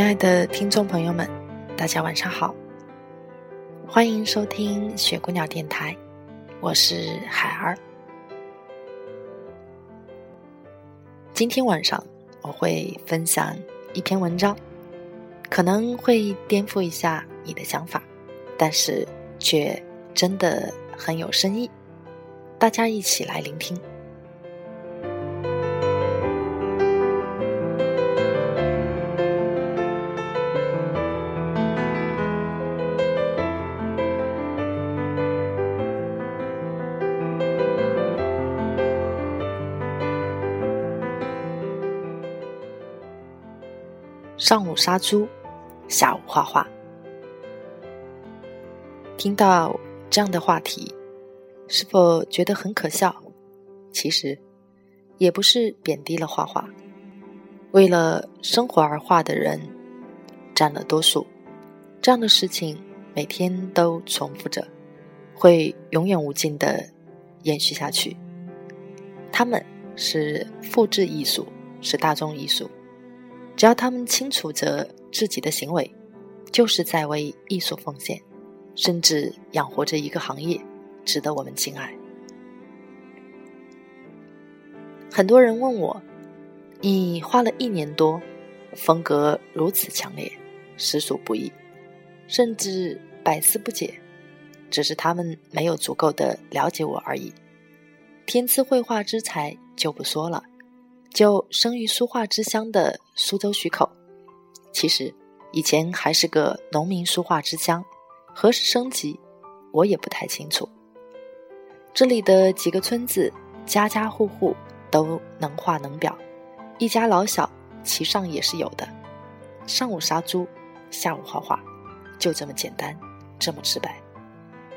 亲爱的听众朋友们，大家晚上好，欢迎收听雪姑娘电台，我是海儿。今天晚上我会分享一篇文章，可能会颠覆一下你的想法，但是却真的很有深意，大家一起来聆听。上午杀猪，下午画画。听到这样的话题，是否觉得很可笑？其实，也不是贬低了画画。为了生活而画的人占了多数，这样的事情每天都重复着，会永远无尽的延续下去。他们是复制艺术，是大众艺术。只要他们清楚着自己的行为，就是在为艺术奉献，甚至养活着一个行业，值得我们敬爱。很多人问我：“你花了一年多，风格如此强烈，实属不易，甚至百思不解。”只是他们没有足够的了解我而已。天赐绘画之才就不说了。就生于书画之乡的苏州徐口，其实以前还是个农民书画之乡，何时升级，我也不太清楚。这里的几个村子，家家户户都能画能裱，一家老小其上也是有的。上午杀猪，下午画画，就这么简单，这么直白。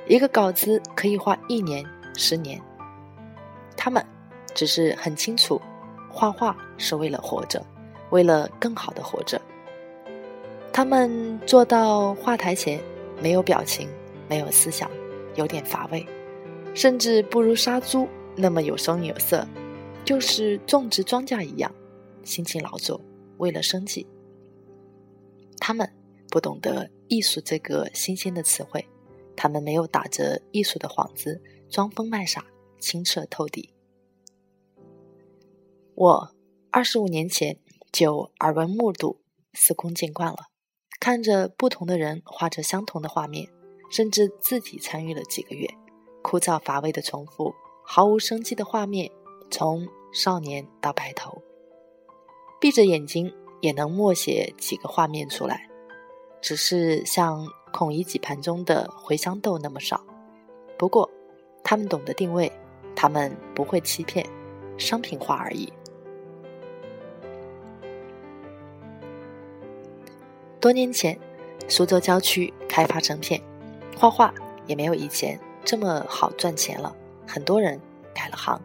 一个稿子可以画一年、十年，他们只是很清楚。画画是为了活着，为了更好的活着。他们坐到画台前，没有表情，没有思想，有点乏味，甚至不如杀猪那么有声有色，就是种植庄稼一样，辛勤劳作，为了生计。他们不懂得艺术这个新鲜的词汇，他们没有打着艺术的幌子装疯卖傻，清澈透底。我二十五年前就耳闻目睹、司空见惯了，看着不同的人画着相同的画面，甚至自己参与了几个月，枯燥乏味的重复，毫无生机的画面，从少年到白头，闭着眼睛也能默写几个画面出来，只是像孔乙己盘中的茴香豆那么少。不过，他们懂得定位，他们不会欺骗，商品化而已。多年前，苏州郊区开发成片，画画也没有以前这么好赚钱了。很多人改了行，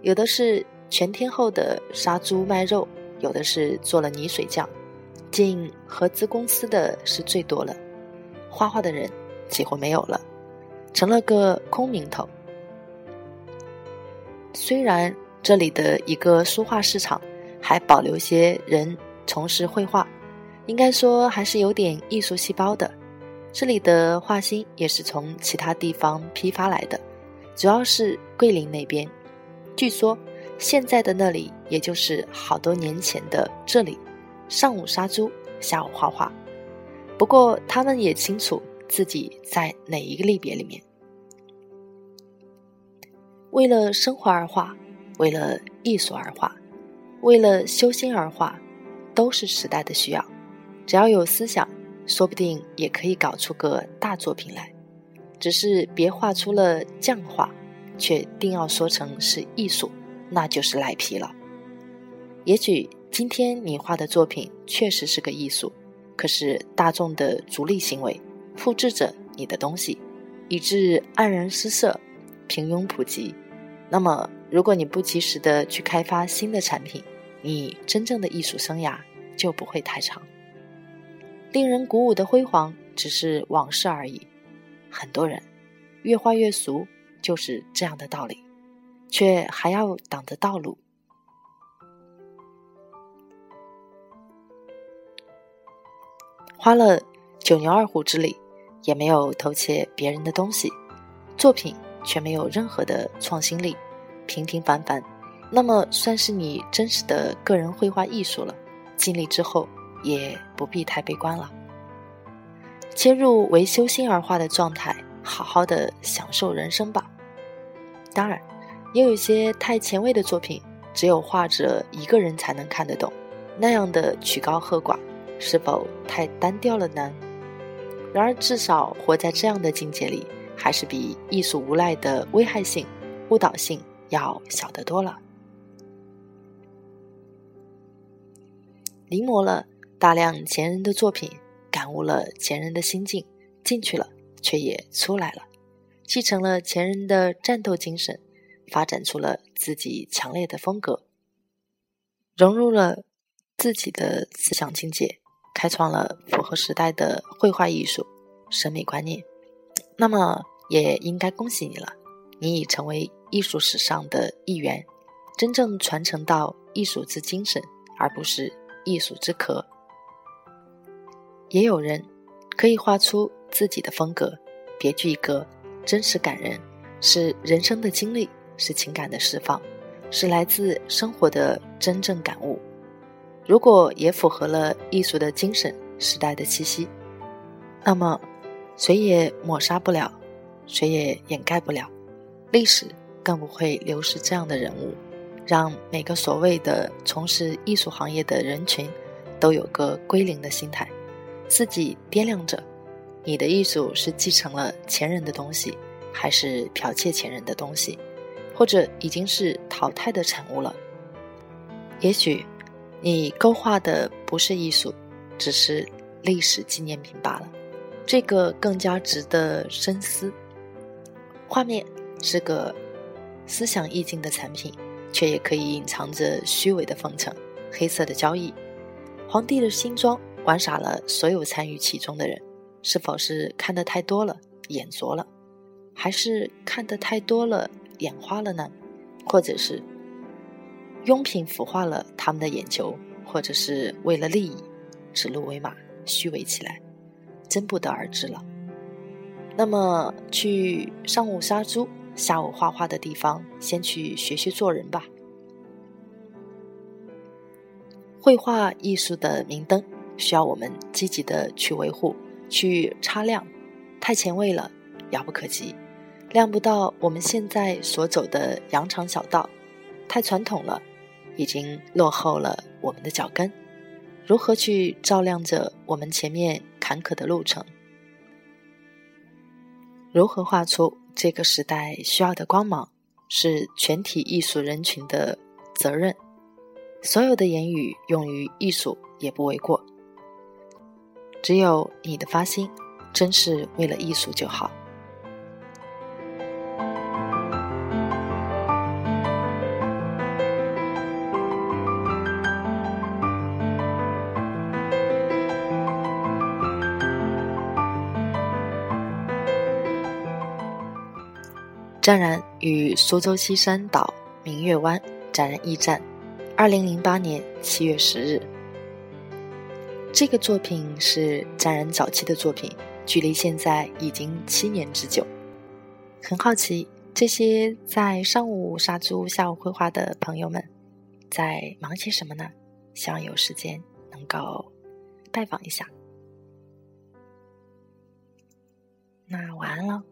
有的是全天候的杀猪卖肉，有的是做了泥水匠，进合资公司的是最多了。画画的人几乎没有了，成了个空名头。虽然这里的一个书画市场还保留些人从事绘画。应该说还是有点艺术细胞的。这里的画心也是从其他地方批发来的，主要是桂林那边。据说现在的那里，也就是好多年前的这里，上午杀猪，下午画画。不过他们也清楚自己在哪一个类别里面。为了生活而画，为了艺术而画，为了修心而画。都是时代的需要。只要有思想，说不定也可以搞出个大作品来。只是别画出了匠画，却定要说成是艺术，那就是赖皮了。也许今天你画的作品确实是个艺术，可是大众的逐利行为复制着你的东西，以致黯然失色、平庸普及。那么，如果你不及时的去开发新的产品，你真正的艺术生涯就不会太长。令人鼓舞的辉煌只是往事而已。很多人越画越俗，就是这样的道理，却还要挡着道路。花了九牛二虎之力，也没有偷窃别人的东西，作品却没有任何的创新力，平平凡凡，那么算是你真实的个人绘画艺术了。尽力之后。也不必太悲观了，切入为修心而画的状态，好好的享受人生吧。当然，也有一些太前卫的作品，只有画者一个人才能看得懂，那样的曲高和寡，是否太单调了呢？然而，至少活在这样的境界里，还是比艺术无赖的危害性、误导性要小得多了。临摹了。大量前人的作品，感悟了前人的心境，进去了，却也出来了，继承了前人的战斗精神，发展出了自己强烈的风格，融入了自己的思想境界，开创了符合时代的绘画艺术审美观念。那么，也应该恭喜你了，你已成为艺术史上的一员，真正传承到艺术之精神，而不是艺术之壳。也有人可以画出自己的风格，别具一格，真实感人，是人生的经历，是情感的释放，是来自生活的真正感悟。如果也符合了艺术的精神、时代的气息，那么谁也抹杀不了，谁也掩盖不了，历史更不会流失这样的人物，让每个所谓的从事艺术行业的人群都有个归零的心态。自己掂量着，你的艺术是继承了前人的东西，还是剽窃前人的东西，或者已经是淘汰的产物了？也许，你勾画的不是艺术，只是历史纪念品罢了。这个更加值得深思。画面是个思想意境的产品，却也可以隐藏着虚伪的奉承、黑色的交易。皇帝的新装。玩傻了所有参与其中的人，是否是看得太多了，眼拙了，还是看得太多了，眼花了呢？或者是庸品腐化了他们的眼球，或者是为了利益指鹿为马，虚伪起来，真不得而知了。那么，去上午杀猪，下午画画的地方，先去学学做人吧。绘画艺术的明灯。需要我们积极的去维护、去擦亮，太前卫了，遥不可及；亮不到我们现在所走的羊肠小道，太传统了，已经落后了我们的脚跟。如何去照亮着我们前面坎坷的路程？如何画出这个时代需要的光芒，是全体艺术人群的责任。所有的言语用于艺术也不为过。只有你的发心，真是为了艺术就好。湛然与苏州西山岛明月湾展然驿站，二零零八年七月十日。这个作品是湛然早期的作品，距离现在已经七年之久。很好奇，这些在上午杀猪、下午绘画的朋友们在忙些什么呢？希望有时间能够拜访一下。那晚安了。